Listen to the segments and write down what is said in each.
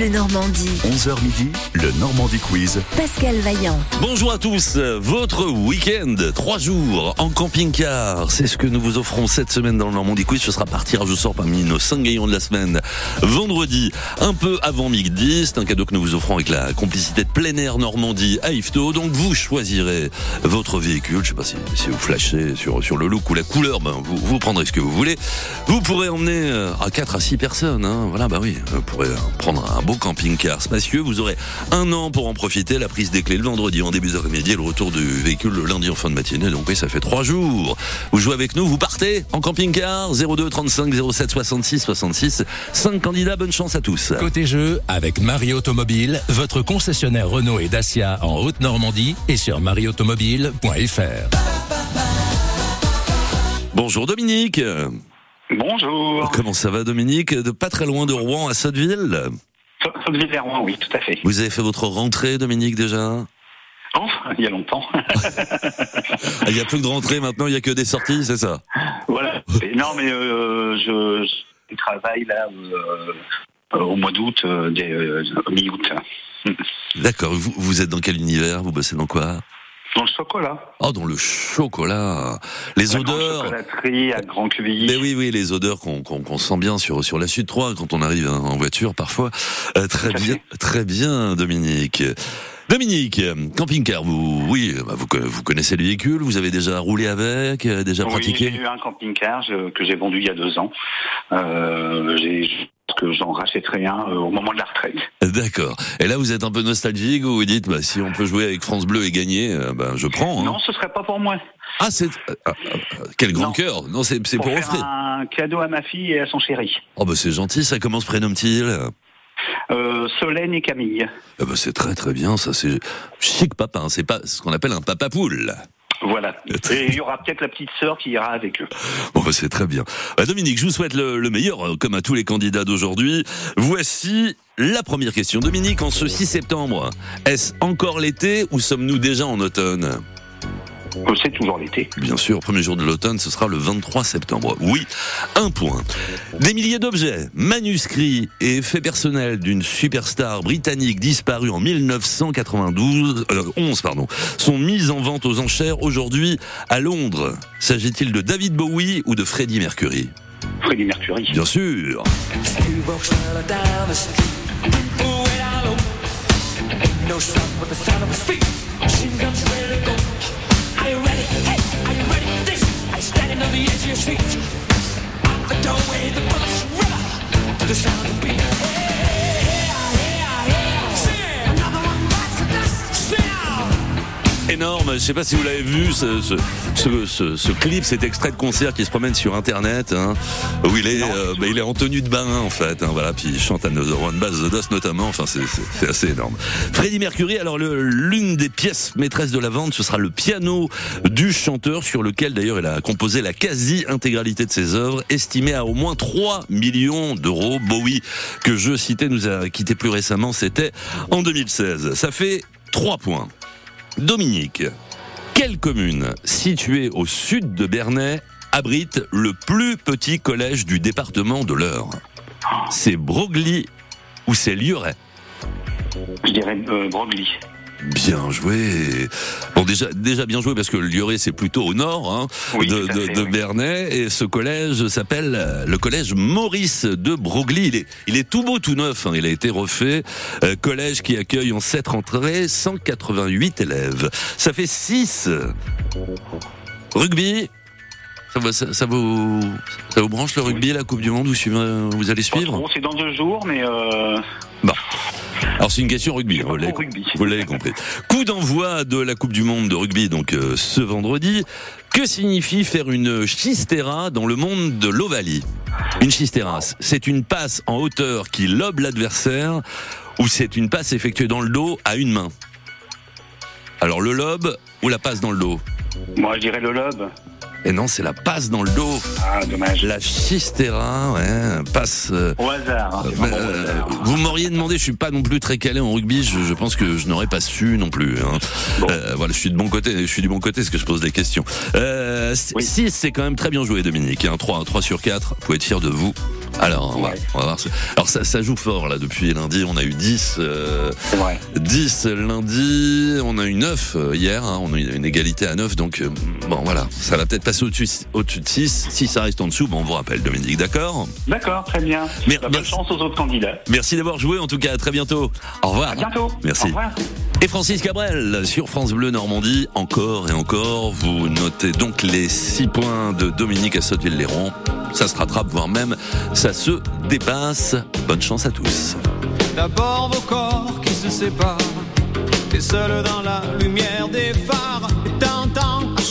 Bleu Normandie. 11h midi, le Normandie Quiz. Pascal Vaillant. Bonjour à tous, votre week-end, trois jours en camping-car, c'est ce que nous vous offrons cette semaine dans le Normandie Quiz. Ce sera partir, je sors parmi nos cinq gagnants de la semaine, vendredi, un peu avant midi. C'est un cadeau que nous vous offrons avec la complicité de plein air Normandie à Ifto. Donc vous choisirez votre véhicule, je sais pas si, si vous flashez sur, sur le look ou la couleur, ben vous, vous prendrez ce que vous voulez. Vous pourrez emmener euh, à 4 à 6 personnes, hein. voilà, bah oui, vous pourrez prendre un beau camping-car spacieux. Vous aurez un an pour en profiter, la prise des clés le vendredi en début d'après-midi et le retour du véhicule le lundi en fin de matinée. Donc oui, ça fait trois jours. Vous jouez avec nous, vous partez en camping-car 02 35 07 66 66. Cinq candidats, bonne chance à tous. Côté jeu, avec Marie Automobile, votre concessionnaire Renault et Dacia en Haute-Normandie et sur marieautomobile.fr. Bonjour Dominique. Bonjour. Comment ça va Dominique? De pas très loin de Rouen à Sotteville? Rouen, oui, tout à fait. Vous avez fait votre rentrée Dominique déjà? Oh, il y a longtemps. Il y a plus de rentrée maintenant, il y a que des sorties, c'est ça? Voilà. Non, mais euh, je, je travaille là euh, euh, au mois d'août, euh, mi-août. D'accord. Vous, vous êtes dans quel univers? Vous bossez dans quoi? Dans le chocolat. Oh, dans le chocolat. Les La odeurs. chocolaterie à Grand Cuvilly. Mais oui, oui, les odeurs qu'on qu'on qu'on sent bien sur sur la Sud 3 quand on arrive hein, en voiture parfois. Euh, très bien, très bien, Dominique. Dominique, camping-car, vous, oui, bah, vous, vous connaissez le véhicule, vous avez déjà roulé avec, euh, déjà Oui, pratiqué. j'ai eu un camping-car que j'ai vendu il y a deux ans. Euh, j'ai que j'en rachèterai un euh, au moment de la retraite. D'accord. Et là, vous êtes un peu nostalgique, vous vous dites, bah, si on peut jouer avec France Bleu et gagner, euh, ben, je prends. hein. Non, ce serait pas pour moi. Ah, c'est ah, ah, ah, quel grand Non. cœur. Non, c'est Pour, pour, faire offrir. un cadeau à ma fille et à son chéri. Oh, bah, c'est gentil. Ça comment se prénomme-t-il? Euh, Solène et Camille. Ben, c'est très très bien, ça c'est chic papa, hein. c'est pas ce qu'on appelle un papa poule. Voilà. Et il y aura peut-être la petite sœur qui ira avec eux. Bon bah, c'est très bien. Bah, Dominique, je vous souhaite le, le meilleur, euh, comme à tous les candidats d'aujourd'hui. Voici la première question. Dominique, en ce 6 septembre, est-ce encore l'été ou sommes-nous déjà en automne? C'est toujours l'été. Bien sûr, premier jour de l'automne, ce sera le 23 septembre. Oui, un point. Des milliers d'objets, manuscrits et effets personnels d'une superstar britannique disparue en 1992, euh, 11 pardon, sont mis en vente aux enchères aujourd'hui à Londres. S'agit-il de David Bowie ou de Freddie Mercury? Freddie Mercury. Bien sûr. On Énorme, je sais pas si vous l'avez vu, ce, ce, ce, ce- clip, cet extrait de concert qui se promène sur internet, hein, où il est, euh, bah, il est en tenue de bain en fait, hein, voilà, puis il chante Another One Bites the Dust notamment, enfin c'est- assez énorme. Freddie Mercury, alors l'une des pièces maîtresses de la vente, ce sera le piano du chanteur sur lequel d'ailleurs il a composé la quasi-intégralité de ses œuvres, estimée à au moins 3 millions d'euros. Bowie, que je citais, nous a quitté plus récemment, c'était en 2016. Ça fait 3 points. Dominique, quelle commune située au sud de Bernay abrite le plus petit collège du département de l'Eure? C'est Broglie ou c'est Lieuret Je dirais euh, Broglie. Bien joué. Bon déjà déjà bien joué parce que Lieuret c'est plutôt au nord hein, Oui, de, de- fait, de oui. Bernay et ce collège s'appelle le collège Maurice de Broglie. Il est il est tout beau tout neuf. hein, il a été refait. Euh, collège qui accueille en sept rentrées 188 élèves. Ça fait 6 Rugby. Ça, va- ça, ça vous ça vous branche le rugby la Coupe du Monde? Vous suivez vous allez suivre? c'est dans deux jours, mais euh, Alors c'est une question rugby. L'avez vous l'avez compris. Coup d'envoi de la Coupe du Monde de rugby donc euh, ce vendredi. Que signifie faire une chistera dans le monde de l'Ovalie? Une chistera, c'est une passe en hauteur qui lobe l'adversaire ou c'est une passe effectuée dans le dos à une main? Alors le lobe ou la passe dans le dos? Moi je dirais le lobe. Et non, c'est la passe dans le dos. Ah, dommage. La Chistera, ouais, passe. euh, Au hasard. hein, au euh, hasard. vous m'auriez demandé, je suis pas non plus très calé en rugby, je, je pense que je n'aurais pas su non plus. hein. Bon. Euh, voilà, je suis de bon côté, je suis du bon côté, parce que je pose des questions. Euh, Oui. 6, c'est quand même très bien joué, Dominique. Hein, 3, 3 sur 4, vous pouvez être fier de vous. Alors, on va, Ouais. on va voir. Alors, ça, ça joue fort, là, depuis lundi. On a eu 10, euh, vrai. 10 lundi, on a eu 9 euh, hier, hein, on a eu une égalité à 9, donc euh, bon voilà, ça va peut-être passer au-dessus de 6. Si ça reste en dessous, bon, on vous rappelle, Dominique, d'accord D'accord, très bien. Bah, bonne merci. chance aux autres candidats. Merci d'avoir joué, en tout cas, à très bientôt. Au revoir. À bientôt. Merci. Au revoir. Et Francis Cabrel sur France Bleu Normandie, encore et encore. Vous notez donc les 6 points de Dominique à Sotteville-Léron. Ça se rattrape, voire même ça se dépasse. Bonne chance à tous. D'abord vos corps qui se séparent, t'es seul dans la lumière des phares, et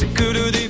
C'est que le début,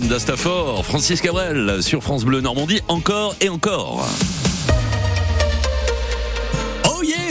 d'Astafor. Francis Cabrel sur France Bleu Normandie, encore et encore.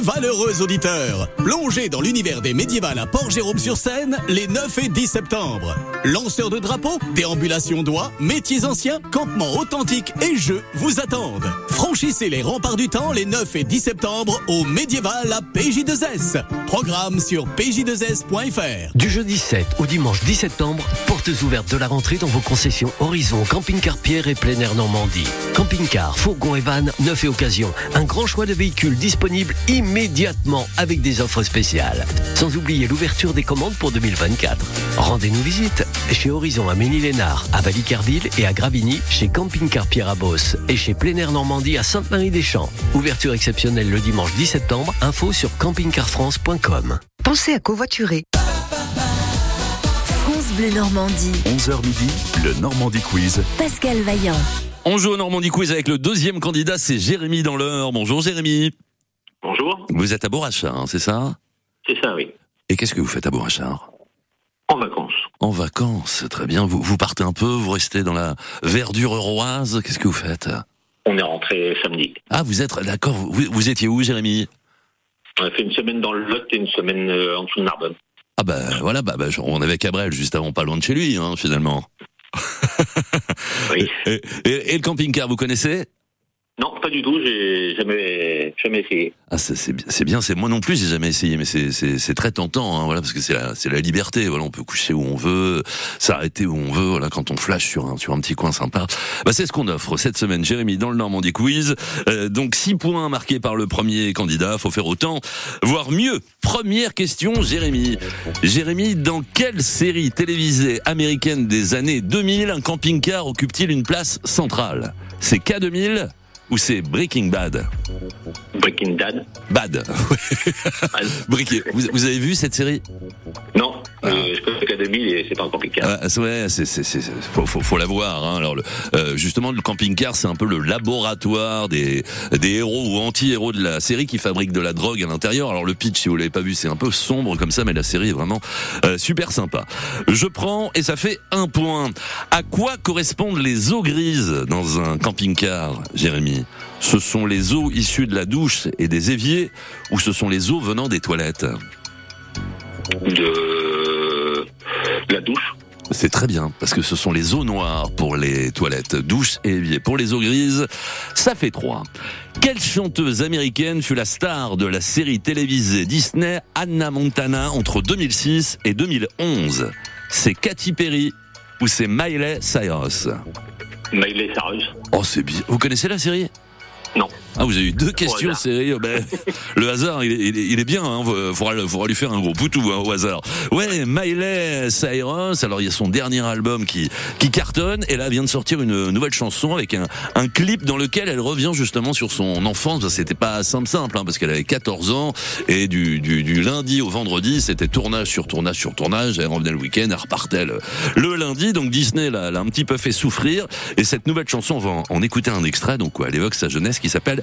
valeureux auditeurs. Plongez dans l'univers des médiévales à Port-Jérôme-sur-Seine les 9 et 10 septembre. Lanceurs de drapeaux, déambulation d'oie, métiers anciens, campements authentiques et jeux vous attendent. Franchissez les remparts du temps les 9 et 10 septembre au médiéval à PJ2S. Programme sur pj2s.fr. Du jeudi 7 au dimanche 10 septembre, portes ouvertes de la rentrée dans vos concessions Horizon, Camping-Car Pierre et Plein Air Normandie. Camping-car, fourgon et van, neuf et occasion. Un grand choix de véhicules disponibles immédiatement avec des offres spéciales. Sans oublier l'ouverture des commandes pour 2024. Rendez-nous visite chez Horizon à Ménil-Lénard, à Valicarville et à Gravigny, chez Camping-Car Pierre à Beauce et chez Plein Air Normandie à Sainte-Marie-des-Champs. Ouverture exceptionnelle le dimanche 10 septembre. Info sur campingcarfrance.com. Pensez à covoiturer. France Bleu Normandie. 11h midi, le Normandie Quiz. Pascal Vaillant. On joue au Normandie Quiz avec le deuxième candidat, c'est Jérémy dans l'heure. Bonjour Jérémy. Bonjour. Vous êtes à Bourrachard, hein, c'est ça? C'est ça, oui. Et qu'est-ce que vous faites à Bourrachard? En vacances. En vacances, très bien. Vous, vous partez un peu, vous restez dans la verdure euroise. Qu'est-ce que vous faites? On est rentré samedi. Ah, vous êtes d'accord. Vous, vous étiez où, Jérémy? On a fait une semaine dans le Lot et une semaine euh, en dessous de Narbonne. Ah bah voilà, bah, bah, on avait Cabrel juste avant, pas loin de chez lui, hein, finalement. Oui. Et, et- et le camping-car, vous connaissez? Non, pas du tout, j'ai jamais, jamais essayé. Ah, c'est c'est bi- c'est bien, c'est moi non plus, j'ai jamais essayé, mais c'est- très tentant, hein, voilà, parce que c'est la, la liberté. On peut coucher où on veut, s'arrêter où on veut. Voilà, quand on flash sur un sur un petit coin sympa, bah c'est ce qu'on offre cette semaine, Jérémy, dans le Normandie Quiz. Euh, donc six points marqués par le premier candidat, faut faire autant, voire mieux. Première question, Jérémy. Jérémy, dans quelle série télévisée américaine des années 2000 un camping-car occupe-t-il une place centrale? C'est K2000 ou c'est Breaking Bad Breaking Bad Bad. Briquet. Vous, vous avez vu cette série Non, euh, je connais l'Académie et c'est pas un camping-car. ah, Ouais, c'est, c'est, c'est, faut, faut, faut la voir. Hein. Alors, le, euh, justement, le camping-car, c'est un peu le laboratoire des, des héros ou anti-héros de la série qui fabriquent de la drogue à l'intérieur. Alors, le pitch, si vous l'avez pas vu, c'est un peu sombre comme ça, mais la série est vraiment euh, super sympa. Je prends et ça fait un point. À quoi correspondent les eaux grises dans un camping-car, Jérémy? Ce sont les eaux issues de la douche et des éviers ou ce sont les eaux venant des toilettes De... la douche. C'est très bien, parce que ce sont les eaux noires pour les toilettes, douches et éviers. Pour les eaux grises, ça fait trois. Quelle chanteuse américaine fut la star de la série télévisée Disney Anna Montana entre 2006 et 2011 C'est Katy Perry ou c'est Miley Cyrus? Miley Cyrus. Oh, c'est bien. Vous connaissez la série? Non. Ah, vous avez eu deux questions sérieux. Ben, le hasard, il est, il est- il est bien. Hein. Faudra, faudra lui faire un gros poutou hein, au hasard. Ouais, Miley Cyrus. Alors, il y a son dernier album qui qui cartonne, et là, elle vient de sortir une nouvelle chanson avec un, un clip dans lequel elle revient justement sur son enfance. Ben, C'était pas simple simple, hein, parce qu'elle avait 14 ans, et du, du, du lundi au vendredi, c'était tournage sur tournage sur tournage. Elle revenait le week-end, elle repartait le, le lundi. Donc Disney l'a l'a un petit peu fait souffrir. Et cette nouvelle chanson, on va en, en écouter un extrait. Donc, quoi, elle évoque sa jeunesse qui s'appelle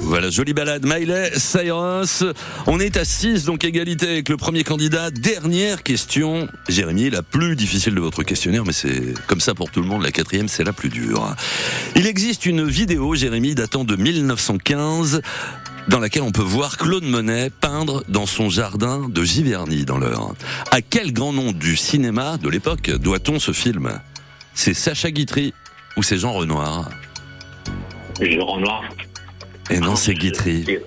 Voilà, jolie balade. Miley Cyrus. On est à 6, donc égalité avec le premier candidat. Dernière question. Jérémy, la plus difficile de votre questionnaire, mais c'est comme ça pour tout le monde. La quatrième, c'est la plus dure. Il existe une vidéo, Jérémy, datant de 1915 dans laquelle on peut voir Claude Monet peindre dans son jardin de Giverny dans l'heure. À quel grand nom du cinéma de l'époque doit-on ce film? C'est Sacha Guitry ou c'est Jean Renoir? Jean Renoir. Et non, c'est Guitry.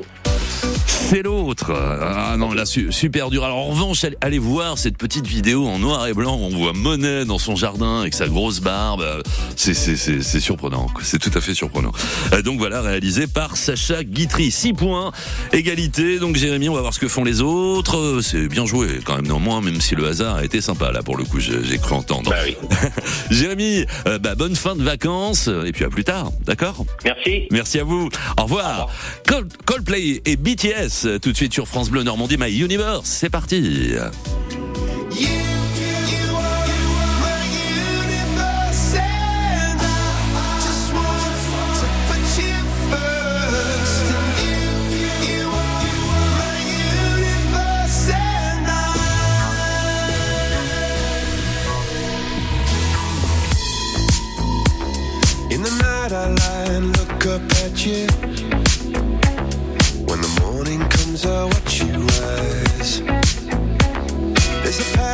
C'est l'autre. Ah non, là, su- super dur. Alors, en revanche, allez- voir cette petite vidéo en noir et blanc où on voit Monet dans son jardin avec sa grosse barbe. C'est, c'est, c'est, c'est surprenant. C'est tout à fait surprenant. Euh, donc voilà, réalisé par Sacha Guitry. 6 points, égalité. Donc Jérémy, on va voir ce que font les autres. C'est bien joué quand même, néanmoins, même si le hasard a été sympa là pour le coup, j'ai, cru entendre. Bah oui. Jérémy, euh, bah, bonne fin de vacances et puis à plus tard, d'accord? Merci. Merci à vous. Au revoir. Cold- Coldplay et BTS Tout de suite sur France Bleu Normandie, My Universe. C'est parti.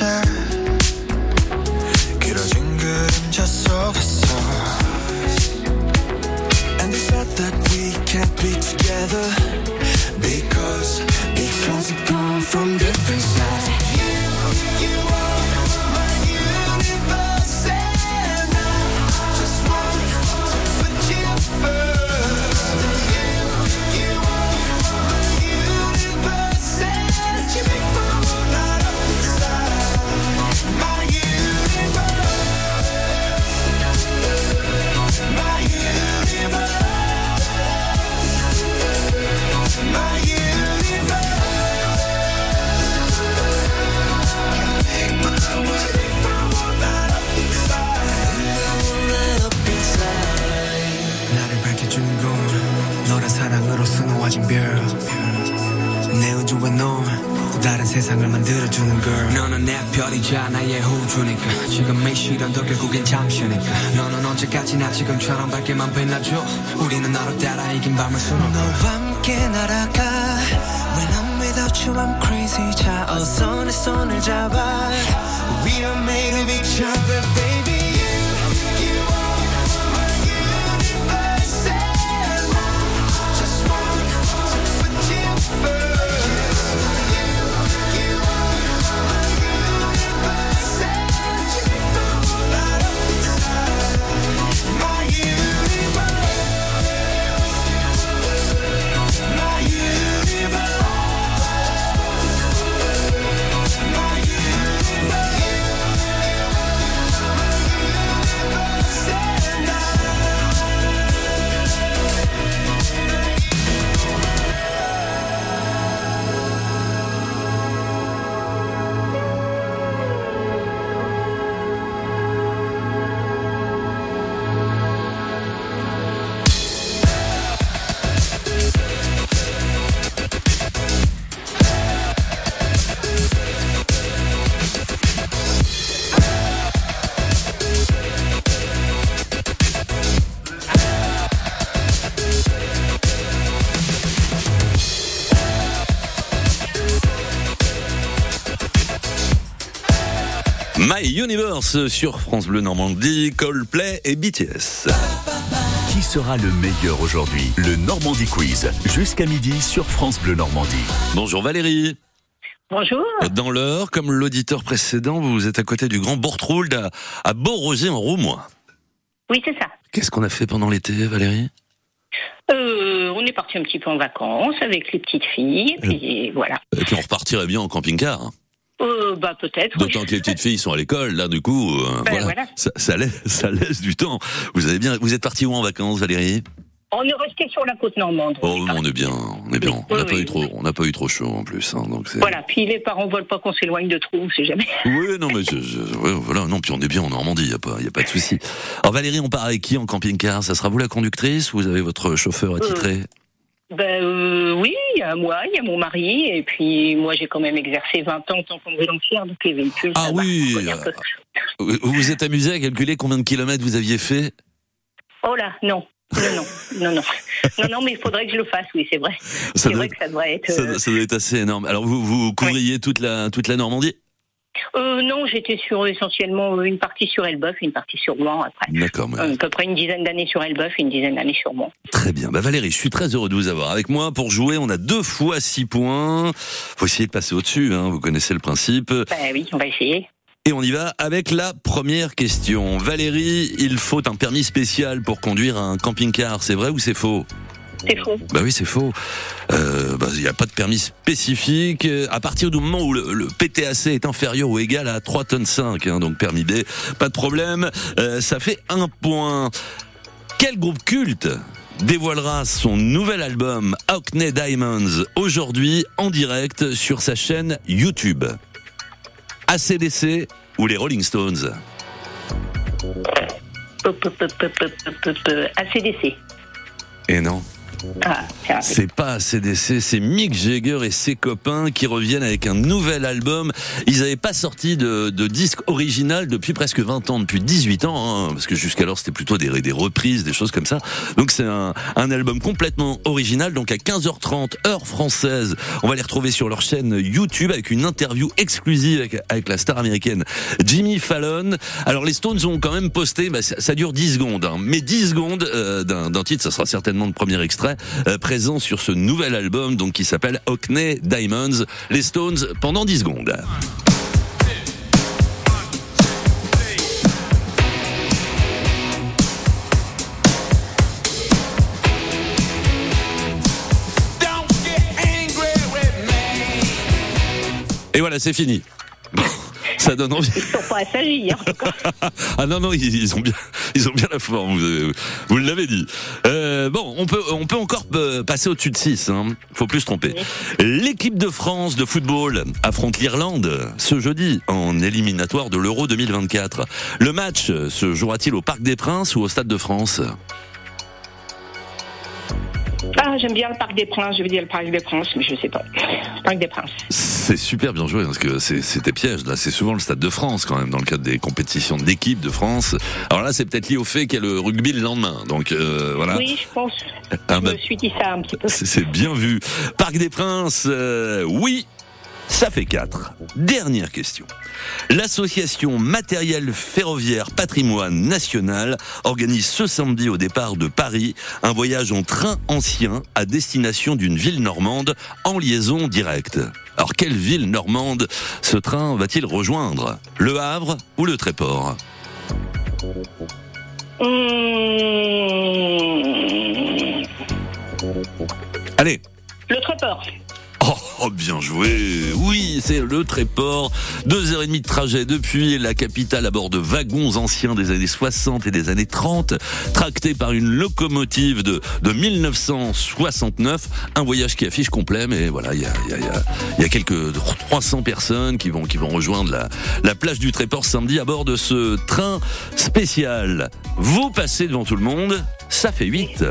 picture 밤을 수놓아 너와 함께 날아가 When I'm without you I'm crazy 자 어서 내 손을 잡아 My Universe sur France Bleu Normandie, Coldplay et BTS. Qui sera le meilleur aujourd'hui? Le Normandie Quiz, jusqu'à midi sur France Bleu Normandie. Bonjour Valérie. Bonjour. Dans l'heure, comme l'auditeur précédent, vous êtes à côté du Grand Bortrould à, à Beauroger en Roumois. Oui, c'est ça. Qu'est-ce qu'on a fait pendant l'été, Valérie? Euh, on est parti un petit peu en vacances avec les petites filles, et puis voilà. Et puis on repartirait bien en camping-car. hein. Euh, bah peut-être. oui. D'autant que les petites filles sont à l'école, là du coup, euh, Ben, voilà, voilà. Ça, ça laisse, ça laisse du temps. Vous avez bien, vous êtes parti où en vacances, Valérie? On est resté sur la côte normande. Oh, on est bien, on est bien. On n'a Oui, pas oui. eu trop, on n'a pas eu trop chaud en plus. hein, donc Voilà, puis les parents veulent pas qu'on s'éloigne de trop, on sait jamais. Oui, non, mais je, je- ouais, voilà, non, puis on est bien en Normandie, il y a pas, y a pas de souci. Alors Valérie, on part avec qui en camping-car? Ça sera vous la conductrice ou vous avez votre chauffeur attitré? Ben euh, oui, il y a moi, il y a mon mari, et puis moi j'ai quand même exercé 20 ans en tant qu'ambulancière, donc les véhicules. Ah oui, peu. Vous vous êtes amusé à calculer combien de kilomètres vous aviez fait? Oh là, non. Non, non, non, non. Non, non, mais il faudrait que je le fasse, oui, c'est vrai. C'est vrai être- que ça devrait être. ça, euh, ça doit être assez énorme. Alors vous, vous couvriez toute la toute la Normandie? Euh, non, j'étais sur essentiellement une partie sur Elbeuf une partie sur Rouen après. D'accord, mais- Euh, à peu près une dizaine d'années sur Elbeuf une dizaine d'années sur Rouen. Très bien. Bah Valérie, je suis très heureux de vous avoir avec moi pour jouer. On a deux fois six points. Faut essayer de passer au-dessus, hein. vous connaissez le principe. Ben oui, on va essayer. Et on y va avec la première question. Valérie, il faut un permis spécial pour conduire un camping-car, c'est vrai ou c'est faux? C'est faux. Bah oui, c'est faux. Euh, bah, Il n'y a pas de permis spécifique. Euh, À partir du moment où le, le PTAC est inférieur ou égal à 3 tonnes 5, hein, donc permis B, pas de problème. Euh, ça fait un point. Quel groupe culte dévoilera son nouvel album Hackney Diamonds aujourd'hui en direct sur sa chaîne YouTube ACDC ou les Rolling Stones. ACDC. Et non. Ah, c'est pas ACDC, c'est Mick Jagger et ses copains qui reviennent avec un nouvel album. Ils n'avaient pas sorti de, disque original depuis presque 20 ans, depuis 18 ans, hein, parce que jusqu'alors c'était plutôt des, reprises, des choses comme ça. Donc c'est un, album complètement original, donc à 15h30 heure française. On va les retrouver sur leur chaîne YouTube avec une interview exclusive avec, la star américaine Jimmy Fallon. Alors les Stones ont quand même posté, bah, ça, dure 10 secondes, hein, mais 10 secondes euh, d'un titre, ça sera certainement le premier extrait, euh, présent sur ce nouvel album donc qui s'appelle Hockney Diamonds. Les Stones pendant 10 secondes. Et voilà, c'est fini. Ça donne envie. Ils sont pas assagis. Hein. ah non non, ils, ils ont bien, ils ont bien la forme. Vous, vous l'avez dit. Euh, bon, on peut, on peut encore euh, passer au-dessus de 6 Hein. Faut plus se tromper. L'équipe de France de football affronte l'Irlande ce jeudi en éliminatoire de l'Euro 2024. Le match se jouera-t-il au Parc des Princes ou au Stade de France? Ah, j'aime bien le Parc des Princes. Je veux dire le Parc des Princes, mais je sais pas. Parc des Princes. C'est super bien joué parce que c'était piège. Là, c'est souvent le Stade de France quand même dans le cadre des compétitions d'équipe de France. Alors là, c'est peut-être lié au fait qu'il y a le rugby le lendemain. Donc euh, voilà. Oui, je pense. Ah je bah, me suis dit ça un petit peu. C'est c'est bien vu. Parc des Princes, euh, oui, ça fait 4. Dernière question. L'association Matériel Ferroviaire Patrimoine National organise ce samedi au départ de Paris un voyage en train ancien à destination d'une ville normande en liaison directe. Alors quelle ville normande ce train va-t-il rejoindre? Le Havre ou le Tréport? Hum, Allez Le Tréport. Oh, bien joué Oui, c'est le Tréport. Deux heures et demie de trajet depuis la capitale à bord de wagons anciens des années 60 et des années 30, tractés par une locomotive de, de 1969. Un voyage qui affiche complet, mais voilà, il y a, y, a, y a quelques 300 personnes qui vont, qui vont rejoindre la, la plage du Tréport samedi à bord de ce train spécial. Vous passez devant tout le monde, ça fait 8.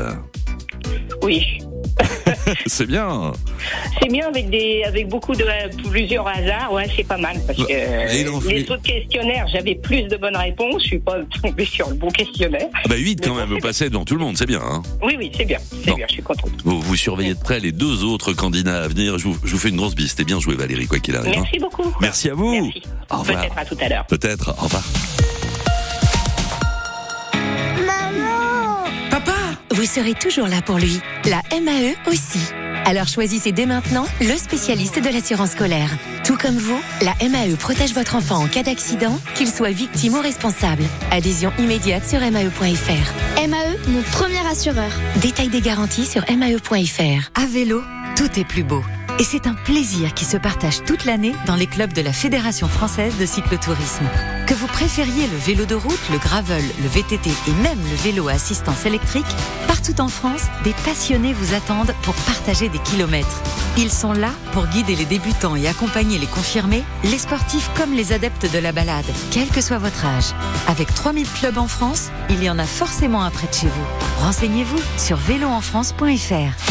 Oui. c'est bien. C'est bien avec des avec beaucoup de plusieurs hasards, ouais, c'est pas mal parce que euh, fait- les autres questionnaires, j'avais plus de bonnes réponses, je suis pas tombée sur le bon questionnaire. Ah bah 8 quand même, vous passez devant tout le monde, c'est bien. Hein Oui, oui, c'est bien, c'est bien, je suis contente. Vous, vous surveillez de près les deux autres candidats à venir. Je vous, je vous fais une grosse bise. C'était bien joué, Valérie, quoi qu'il arrive. hein. Merci beaucoup. Merci à vous. Merci. Au revoir. Peut-être à tout à l'heure. Peut-être. Au revoir. Vous serez toujours là pour lui. La MAE aussi. Alors choisissez dès maintenant le spécialiste de l'assurance scolaire. Tout comme vous, la MAE protège votre enfant en cas d'accident, qu'il soit victime ou responsable. Adhésion immédiate sur mae.fr. MAE, mon premier assureur. Détail des garanties sur mae.fr. À vélo, tout est plus beau. Et c'est un plaisir qui se partage toute l'année dans les clubs de la Fédération française de cyclotourisme. Que vous préfériez le vélo de route, le gravel, le VTT et même le vélo à assistance électrique, partout en France, des passionnés vous attendent pour partager des kilomètres. Ils sont là pour guider les débutants et accompagner les confirmés, les sportifs comme les adeptes de la balade, quel que soit votre âge. Avec 3000 clubs en France, il y en a forcément un près de chez vous. Renseignez-vous sur véloenfrance.fr.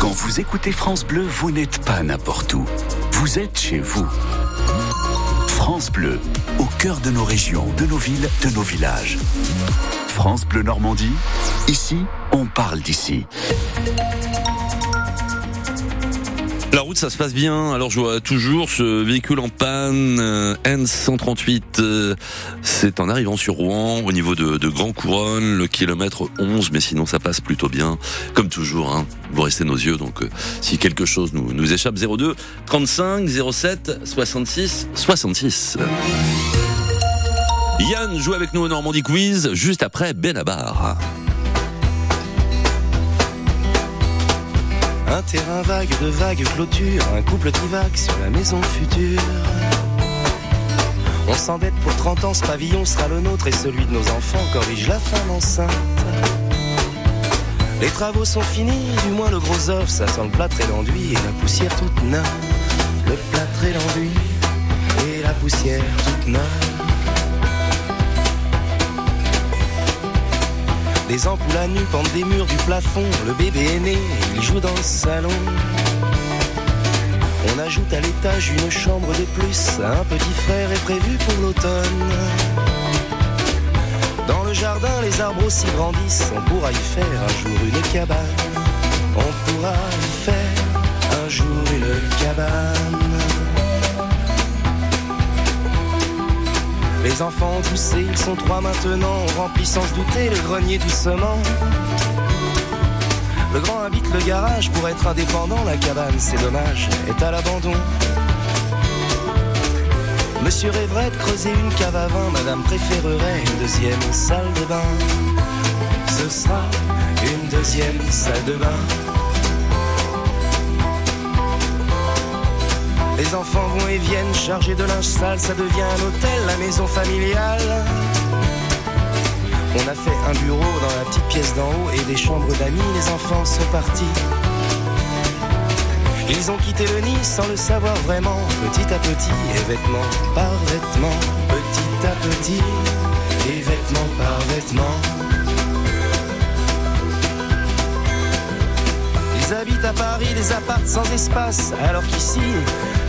Quand vous écoutez France Bleu, vous n'êtes pas n'importe où. Vous êtes chez vous. France Bleu, au cœur de nos régions, de nos villes, de nos villages. France Bleu Normandie, ici, on parle d'ici. La route, ça se passe bien. Alors, je vois toujours ce véhicule en panne, euh, N138. euh, c'est en arrivant sur Rouen, au niveau de, Grand Couronne, le kilomètre 11, mais sinon, ça passe plutôt bien. Comme toujours, hein, vous restez nos yeux. Donc, euh, si quelque chose nous, nous échappe, 02 35 07 66 66. Yann joue avec nous au Normandie Quiz, juste après Benabar. Un terrain vague de vagues clôtures, un couple divague sur la maison future. On s'endette pour 30 ans, ce pavillon sera le nôtre et celui de nos enfants corrige la femme enceinte. Les travaux sont finis, du moins le gros offre, ça sent le plâtre et l'enduit et la poussière toute neuve. Le plâtre et l'enduit et la poussière toute neuve. Des ampoules à nu pendent des murs du plafond. Le bébé est né, il joue dans le salon. On ajoute à l'étage une chambre de plus. Un petit frère est prévu pour l'automne. Dans le jardin, les arbres aussi grandissent. On pourra y faire un jour une cabane. On pourra y faire un jour une cabane. Les enfants ont poussé, ils sont trois maintenant. On remplit sans se douter le grenier doucement. Le grand habite le garage pour être indépendant. La cabane, c'est dommage, est à l'abandon. Monsieur rêverait de creuser une cave à vin. Madame préférerait une deuxième salle de bain. Ce sera une deuxième salle de bain. Les enfants vont et viennent chargés de linge sale, ça devient un hôtel, la maison familiale. On a fait un bureau dans la petite pièce d'en haut et des chambres d'amis, les enfants sont partis. Ils ont quitté le nid sans le savoir vraiment, petit à petit, et vêtement par vêtement, petit à petit, et vêtement par vêtement. Ils habitent à Paris des apparts sans espace, alors qu'ici,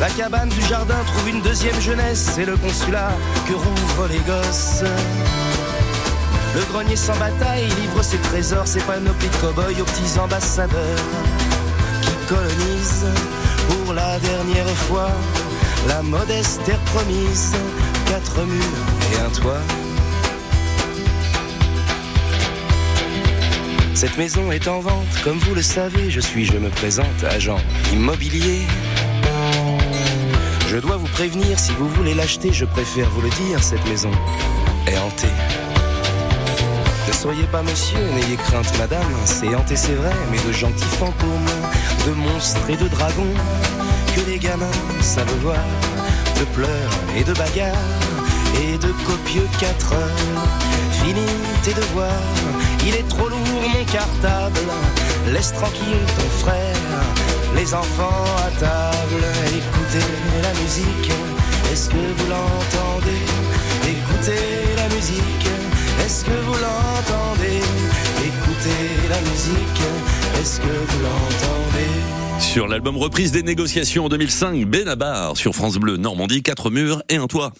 La cabane du jardin trouve une deuxième jeunesse, c'est le consulat que rouvrent les gosses. Le grenier sans bataille livre ses trésors, ses panoplies de cow-boys aux petits ambassadeurs qui colonisent pour la dernière fois la modeste terre promise, quatre murs et un toit. Cette maison est en vente, comme vous le savez, je suis, je me présente, agent immobilier. Je dois vous prévenir, si vous voulez l'acheter, je préfère vous le dire, cette maison est hantée. Ne soyez pas monsieur, n'ayez crainte madame, c'est hanté c'est vrai, mais de gentils fantômes, de monstres et de dragons, que les gamins savent voir, de pleurs et de bagarres, et de copieux quatre heures. Finis tes devoirs, il est trop lourd mon cartable, laisse tranquille ton frère, les enfants à table, écoutez la musique, est-ce que vous l'entendez? Écoutez la musique, est-ce que vous l'entendez? Écoutez la musique, est-ce que vous l'entendez? Sur l'album reprise des négociations en 2005, Benabar sur France Bleu Normandie, quatre murs et un toit.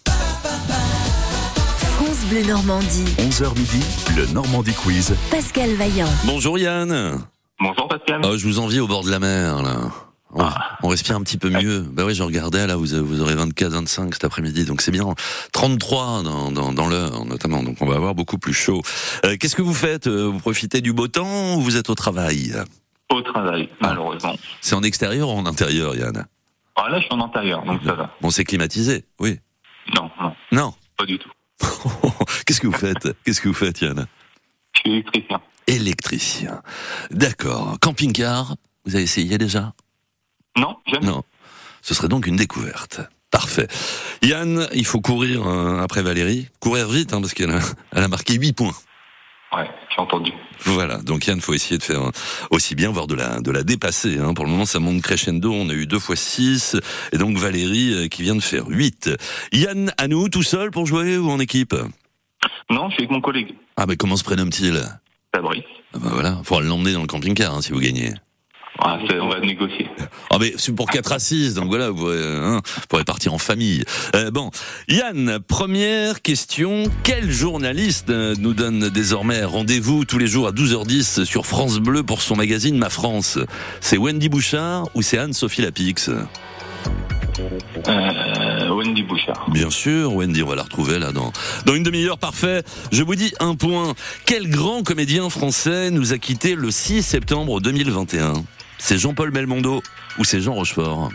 France Bleu Normandie. 11h midi, le Normandie Quiz. Pascal Vaillant. Bonjour Yann. Bonjour Pascal. Oh, je vous envie au bord de la mer là. On, on respire un petit peu mieux. Bah oui, je regardais là, vous, vous aurez 24, 25 cet après-midi, donc c'est bien. 33 dans, dans, dans l'heure notamment, donc on va avoir beaucoup plus chaud. Euh, Qu'est-ce que vous faites? Euh, Vous profitez du beau temps ou vous êtes au travail? Au travail, malheureusement. C'est en extérieur ou en intérieur, Yann? Ah, là, je suis en intérieur, donc ça va. Bon, c'est climatisé, oui. Non, non, Non. pas du tout. Qu'est-ce que vous faites? Qu'est-ce que vous faites, Yann? Je suis électricien. Électricien. D'accord. Camping-car, vous avez essayé déjà? Non, jamais. Non. Ce serait donc une découverte. Parfait. Yann, il faut courir euh, après Valérie. Courir vite, hein, parce qu'elle a, elle a marqué 8 points. Ouais, j'ai entendu. Voilà, donc Yann, faut essayer de faire aussi bien, voire de la, de la dépasser. Hein. Pour le moment, ça monte crescendo. On a eu deux fois six, et donc Valérie euh, qui vient de faire 8. Yann, à nous, tout seul pour jouer ou en équipe? Non, je suis avec mon collègue. Ah, mais comment se prénomme-t-il? Fabrice. ah bah voilà, faudra l'emmener dans le camping-car hein, si vous gagnez. Ah, on va négocier. Ah mais c'est pour 4 à 6, donc voilà, vous pourrez, hein, vous pourrez partir en famille. Euh, bon, Yann, première question. Quel journaliste euh, nous donne désormais rendez-vous tous les jours à 12h10 sur France Bleu pour son magazine Ma France? C'est Wendy Bouchard ou c'est Anne-Sophie Lapix? Euh, Wendy Bouchard. Bien sûr, Wendy, on va la retrouver là dans, dans une demi-heure, parfait. Je vous dis un point. Quel grand comédien français nous a quitté le 6 septembre 2021 C'est Jean-Paul Belmondo ou c'est Jean Rochefort?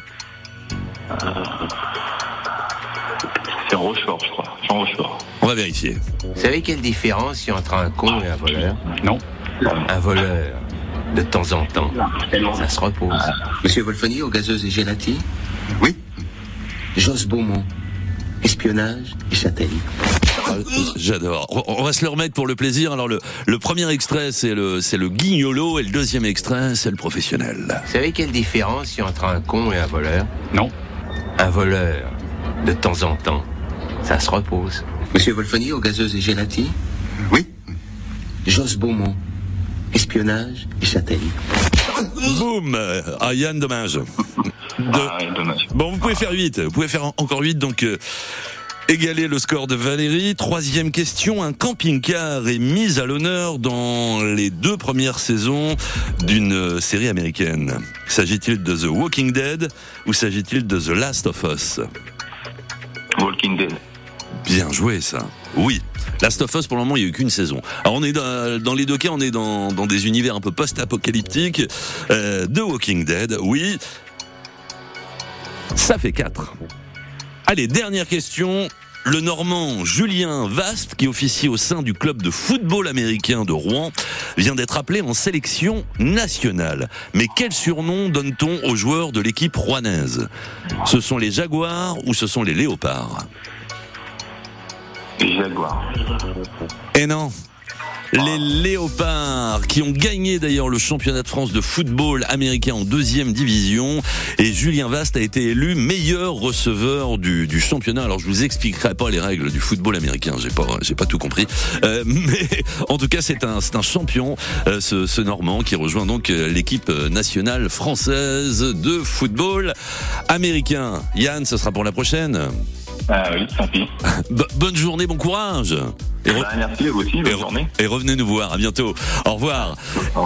C'est Rochefort, je crois. Jean Rochefort. On va vérifier. Vous savez quelle différence il y a entre un con et un voleur? Non. Un voleur, de temps en temps, ça se repose. Monsieur Wolfoni, aux gazeuses et gélatines Oui. Josse Beaumont, espionnage et châtaigne. Ah, J'adore. On- va se le remettre pour le plaisir. Alors le, le premier extrait c'est le c'est le guignolo et le deuxième extrait c'est le professionnel. Vous savez quelle différence il y a entre un con et un voleur? Non. Un voleur, de temps en temps, ça se repose. Monsieur Wolfoni, aux gazeuses et gélatines Oui. Josse Beaumont, espionnage et châtaigne. Boum Ah Yann, dommage. Ah, ouais, dommage. Bon, vous pouvez faire 8. Vous pouvez faire en- encore 8, donc euh, égaler le score de Valérie. Troisième question, un camping-car est mis à l'honneur dans les deux premières saisons d'une euh, série américaine. S'agit-il de The Walking Dead ou s'agit-il de The Last of Us? Walking Dead. Bien joué ça. Oui. Last of Us, pour le moment, il n'y a eu qu'une saison. Alors, on est dans, dans les deux cas, on est dans, dans des univers un peu post-apocalyptiques. Euh, The Walking Dead, oui. Ça fait 4. Allez, dernière question. Le Normand Julien Vast, qui officie au sein du club de football américain de Rouen, vient d'être appelé en sélection nationale. Mais quel surnom donne-t-on aux joueurs de l'équipe rouennaise? Ce sont les Jaguars ou ce sont les Léopards? Jaguar. Eh non les Léopards qui ont gagné d'ailleurs le championnat de France de football américain en deuxième division et Julien Vast a été élu meilleur receveur du, du championnat. Alors je vous expliquerai pas les règles du football américain, j'ai pas j'ai pas tout compris, Euh, mais en tout cas c'est un c'est un champion euh, ce, ce Normand qui rejoint donc euh, l'équipe nationale française de football américain. Yann, ce sera pour la prochaine. Ah oui, tant pis. Bo- bonne journée, bon courage. Et re- Bah, merci, vous aussi, bonne et, re- journée. et revenez nous voir. À bientôt. Au revoir.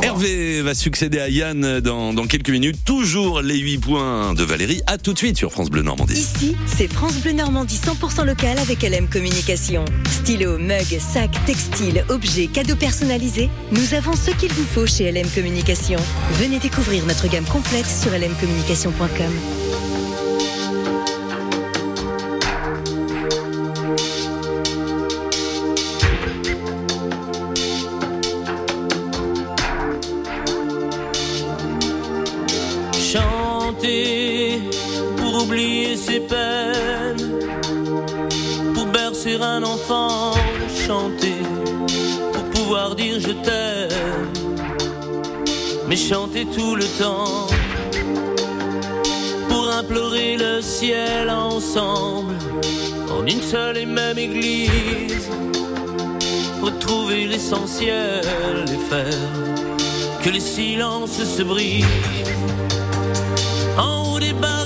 Hervé va succéder à Yann dans, dans quelques minutes. Toujours les 8 points de Valérie. À tout de suite sur France Bleu Normandie. Ici, c'est France Bleu Normandie 100% local avec LM Communication. Stylo, mug, sac, textile, objets, cadeaux personnalisés. Nous avons ce qu'il vous faut chez LM Communication. Venez découvrir notre gamme complète sur lmcommunication.com. Pour oublier ses peines, pour bercer un enfant, chanter pour pouvoir dire je t'aime, mais chanter tout le temps pour implorer le ciel ensemble en une seule et même église, retrouver l'essentiel et faire que les silences se brisent. en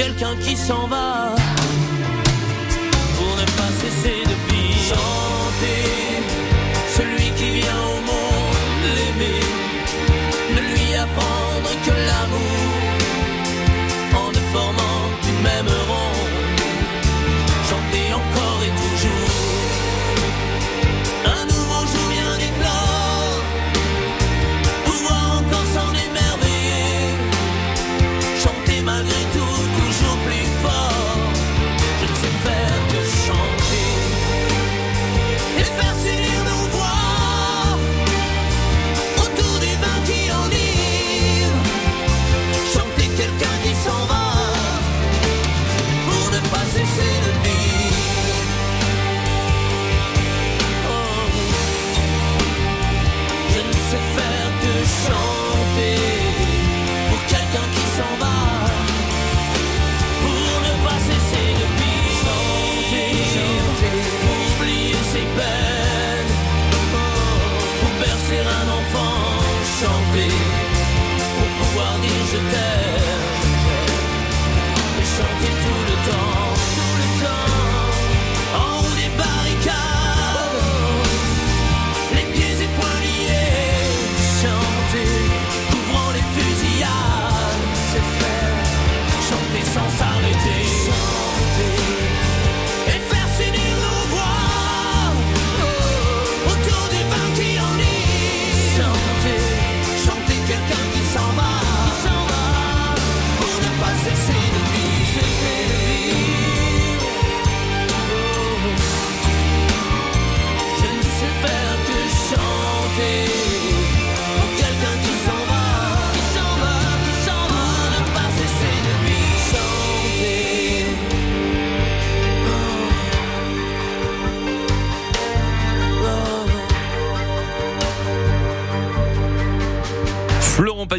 Quelqu'un qui s'en va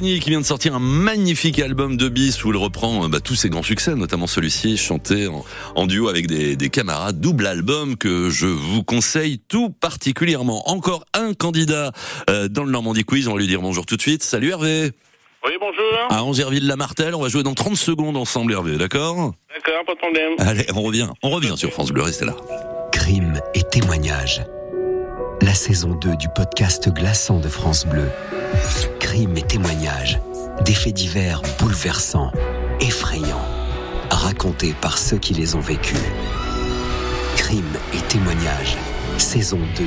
Qui vient de sortir un magnifique album de bis où il reprend euh, bah, tous ses grands succès, notamment celui-ci chanté en, en duo avec des, des camarades. Double album que je vous conseille tout particulièrement. Encore un candidat euh, dans le Normandie Quiz. On va lui dire bonjour tout de suite. Salut Hervé. Oui, bonjour. À Angers-Ville-la-Martelle, on va jouer dans 30 secondes ensemble Hervé, d'accord? D'accord, pas de problème. Allez, on revient. On revient sur France Bleu, restez là. Crime et témoignages. La saison 2 du podcast glaçant de France Bleu. Crime et témoignages. Des faits divers bouleversants, effrayants, racontés par ceux qui les ont vécus. Crime et témoignages. Saison 2.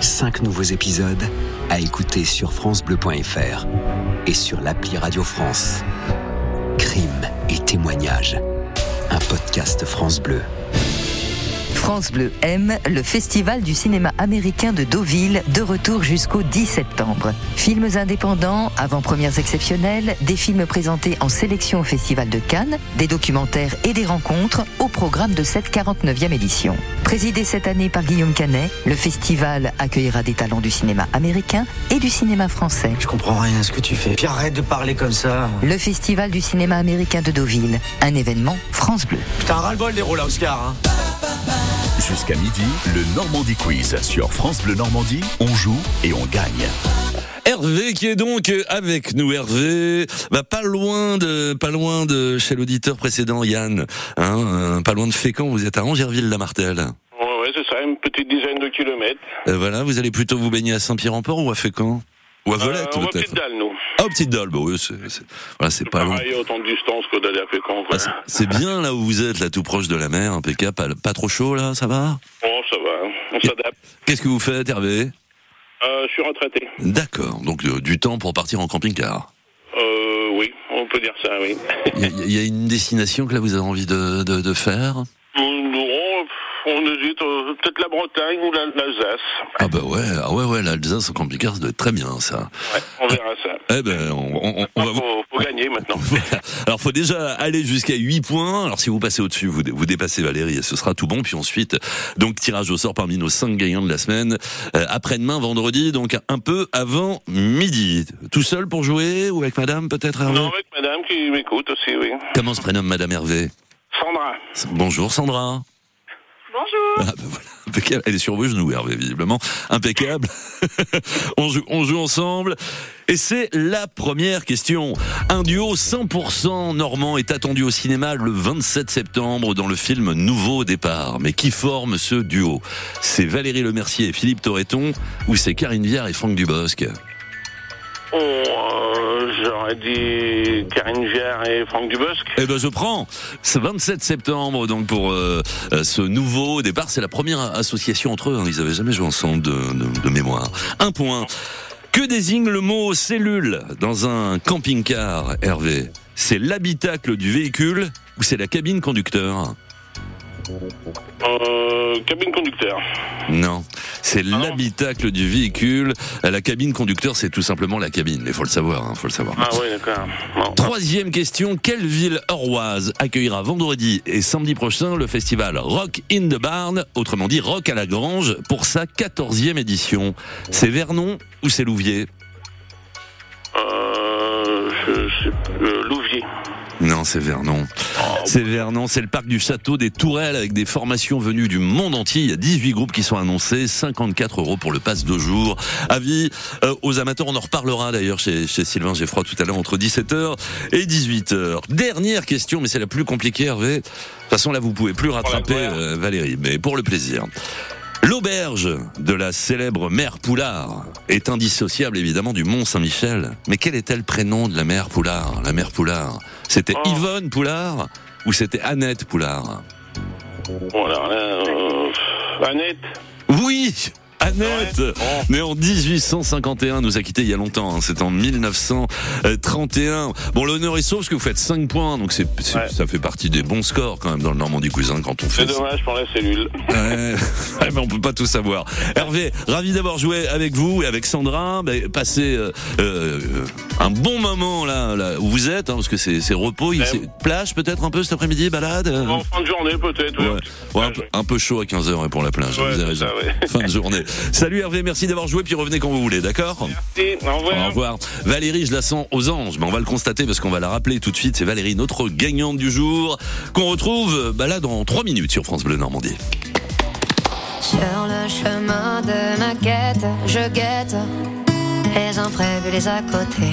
Cinq nouveaux épisodes à écouter sur FranceBleu.fr et sur l'appli Radio France. Crime et témoignages. Un podcast France Bleu. France Bleu aime le Festival du cinéma américain de Deauville, de retour jusqu'au 10 septembre. Films indépendants, avant-premières exceptionnelles, des films présentés en sélection au Festival de Cannes, des documentaires et des rencontres au programme de cette 49e édition. Présidé cette année par Guillaume Canet, le festival accueillera des talents du cinéma américain et du cinéma français. Je comprends rien à ce que tu fais. Puis arrête de parler comme ça. Le Festival du cinéma américain de Deauville, un événement France Bleu. Putain, ras-le-bol des rôles à Oscar. Hein. Jusqu'à midi, le Normandie Quiz sur France Bleu Normandie. On joue et on gagne. Hervé qui est donc avec nous. Hervé, bah pas loin de, pas loin de chez l'auditeur précédent Yann, hein, euh, pas loin de Fécamp. Vous êtes à Angerville-la-Martelle. Ouais, ouais, c'est ça, une petite dizaine de kilomètres. Euh, voilà, vous allez plutôt vous baigner à Saint-Pierre-en-Port ou à Fécamp? Ou à Volette Euh, on va à peut-être. Nous. Ah, Petite Dalle, bah oui, c'est, c'est- voilà, c'est pas loin. Pareil, autant de distance que d'aller à Fécamp. quoi. C'est bien là où vous êtes, là tout proche de la mer, impeccable, pas, pas trop chaud là, ça va? Oh, ça va, hein. on s'adapte. Qu'est-ce que vous faites, Hervé? Euh, je suis retraité. D'accord, donc euh, du temps pour partir en camping-car. Euh, oui, on peut dire ça, oui. Il y, a- il y a une destination que là vous avez envie de, de, de faire? On hésite, euh, peut-être la Bretagne ou la- l'Alsace. Ah bah ouais, ah ouais, ouais, l'Alsace en camping-car, ça doit être très bien ça. Ouais, on verra ça. Eh ben, on, on- on va Faut, faut gagner maintenant. Alors, faut déjà aller jusqu'à 8 points. Alors, si vous passez au-dessus, vous, vous dépassez Valérie et ce sera tout bon. Puis ensuite, donc, tirage au sort parmi nos 5 gagnants de la semaine. Euh, après-demain, vendredi, donc un peu avant midi. Tout seul pour jouer ou avec madame, peut-être, Hervé Non, avec madame qui m'écoute aussi, oui. Comment se prénomme madame Hervé? Sandra. Bonjour, Sandra. Bonjour. Ah, ben voilà, impeccable. Elle est sur vos genoux, Hervé, visiblement. Impeccable. on, joue, on joue ensemble. Et c'est la première question. Un duo 100% normand est attendu au cinéma le 27 septembre dans le film Nouveau départ. Mais qui forme ce duo? C'est Valérie Lemercier et Philippe Torreton ou c'est Karine Viard et Franck Dubosc? Oh, euh, j'aurais dit Karine Viard et Franck Dubosc. Eh ben je prends. C'est 27 septembre donc pour euh, euh, ce nouveau départ. C'est la première association entre eux. hein. Ils avaient jamais joué ensemble de mémoire. Un point. Que désigne le mot cellule dans un camping-car, Hervé? C'est l'habitacle du véhicule ou c'est la cabine conducteur? Euh, cabine conducteur. Non, c'est l'habitacle du véhicule. La cabine conducteur, c'est tout simplement la cabine. Mais faut le savoir, hein, faut le savoir. Ah oui, d'accord. Bon. Troisième question, quelle ville euroise accueillera vendredi et samedi prochain le festival Rock in the Barn, autrement dit Rock à la Grange, pour sa quatorzième édition? C'est Vernon ou c'est Louviers? Euh, je euh, Louvier. Non, c'est Vernon. C'est Vernon, c'est le parc du château des Tourelles avec des formations venues du monde entier. Il y a 18 groupes qui sont annoncés, 54 euros pour le pass de jour. Avis euh, aux amateurs, on en reparlera d'ailleurs chez, chez Sylvain Geffroy tout à l'heure entre 17h et 18h. Dernière question, mais c'est la plus compliquée Hervé. De toute façon là vous pouvez plus rattraper euh, Valérie, mais pour le plaisir. L'auberge de la célèbre mère Poulard est indissociable évidemment du Mont Saint-Michel. Mais quel était le prénom de la mère Poulard La mère Poulard, c'était Oh. Yvonne Poulard ou c'était Annette Poulard? Voilà, euh, Annette? Oui Annette, née en 1851, nous a quitté il y a longtemps. hein, C'est en 1931. Bon, l'honneur est sauf parce que vous faites 5 points, donc c'est, c'est- ça fait partie des bons scores quand même dans le Normandie Cousin quand on fait. C'est dommage pour la cellule. Ouais, ouais, mais on peut pas tout savoir. Hervé, ravi d'avoir joué avec vous et avec Sandra. Ben, passez euh, euh, un bon moment là, là où vous êtes, hein, parce que c'est, c'est repos. Il, c'est plage peut-être un peu cet après-midi, balade. euh En fin de journée, peut-être. ouais. Ouais. Ouais, un, peu, un peu chaud à 15h pour la plage, Ouais, vous avez c'est raison. ça, ouais. Fin de journée. Salut Hervé, merci d'avoir joué, puis revenez quand vous voulez, d'accord Merci, au revoir. Au revoir. Valérie, je la sens aux anges, mais on va le constater parce qu'on va la rappeler tout de suite. C'est Valérie, notre gagnante du jour, qu'on retrouve bah là dans 3 minutes sur France Bleu Normandie. Sur le chemin de ma quête, je guette les imprévus, les à côté.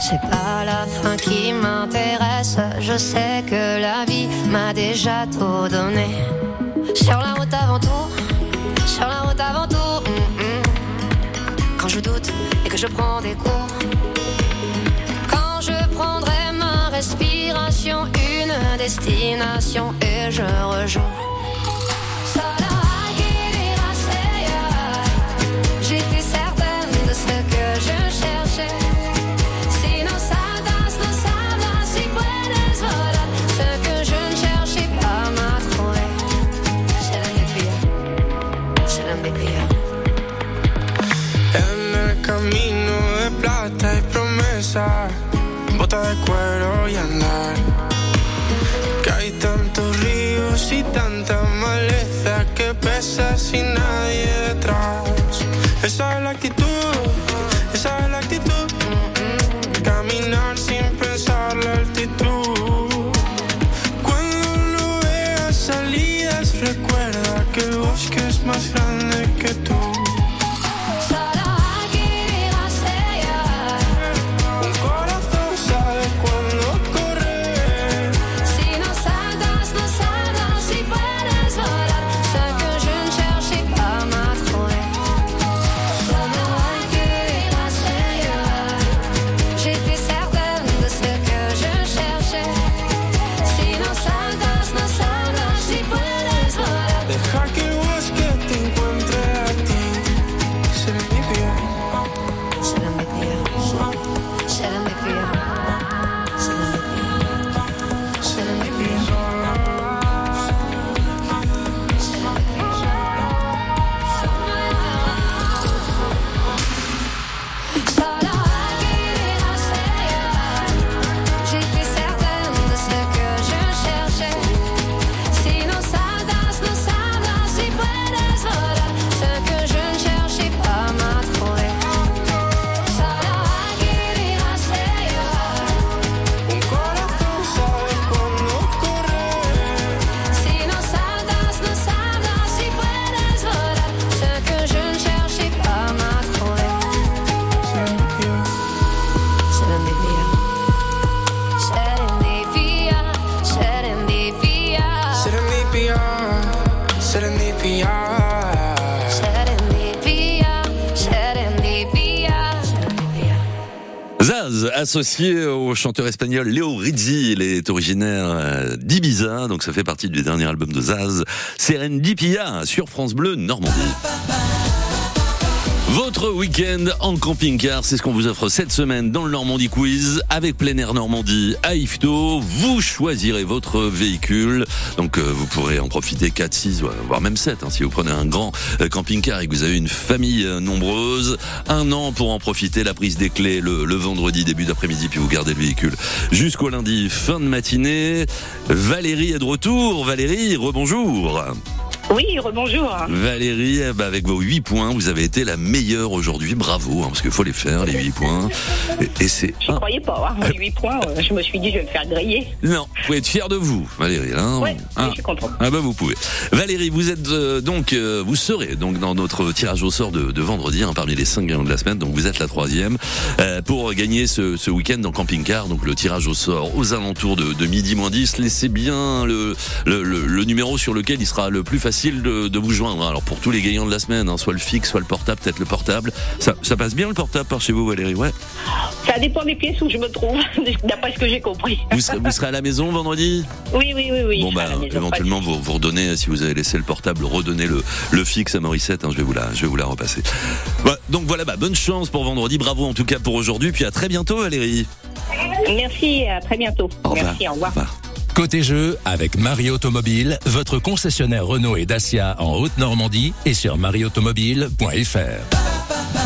C'est pas la fin qui m'intéresse, je sais que la vie m'a déjà tout donné. Sur la route avant tout, sur la route avant tout. hum, hum. Quand je doute et que je prends des coups. Quand je prendrai ma respiration, une destination et je rejoins. Y tanta maleza que pesa sin nadie detrás. de Ga associé au chanteur espagnol Léo Rizzi, il est originaire euh, d'Ibiza, donc ça fait partie du dernier album de Zaz, Serendipia, sur France Bleu Normandie. Votre week-end en camping-car, c'est ce qu'on vous offre cette semaine dans le Normandie Quiz avec plein air Normandie à Ifto. Vous choisirez votre véhicule, donc euh, vous pourrez en profiter 4, 6, voire même 7 hein, si vous prenez un grand euh, camping-car et que vous avez une famille euh, nombreuse. Un an pour en profiter, la prise des clés le, le vendredi début d'après-midi, puis vous gardez le véhicule jusqu'au lundi fin de matinée. Valérie est de retour. Valérie, rebonjour. Oui, rebonjour. Valérie, eh ben, avec vos 8 points, vous avez été la meilleure aujourd'hui. Bravo, hein, parce qu'il faut les faire, les 8 points. Et, et c'est. Je croyais pas, hein. 8 points, euh, je me suis dit je vais me faire griller. Non, vous pouvez être fier de vous, Valérie. Hein Ouais, Ah. oui, je suis contente. Ah bah vous pouvez. Valérie, vous êtes euh, donc, euh, vous serez donc dans notre tirage au sort de, de vendredi hein, parmi les 5 gagnants de la semaine. Donc vous êtes la troisième pour gagner ce, ce week-end dans Camping Car. Donc le tirage au sort aux alentours de, de midi moins 10. Laissez bien le, le, le- le numéro sur lequel il sera le plus facile de, de vous joindre. Alors pour tous les gagnants de la semaine, hein, soit le fixe, soit le portable, peut-être le portable. Ça, ça passe bien le portable par chez vous, Valérie? Ouais. Ça dépend des pièces où je me trouve, d'après ce que j'ai compris. Vous serez, vous serez à la maison vendredi? Oui, oui, oui, oui. Bon bah maison, éventuellement vous, vous redonnez si vous avez laissé le portable redonnez le, le fixe à Morissette hein, je vais vous la je vais vous la repasser. Bah, donc voilà bah, bonne chance pour vendredi bravo en tout cas pour aujourd'hui puis à très bientôt Valérie. Merci, à très bientôt. Merci, au revoir. Côté jeu, avec Marie Automobile, votre concessionnaire Renault et Dacia en Haute-Normandie et sur marieautomobile.fr.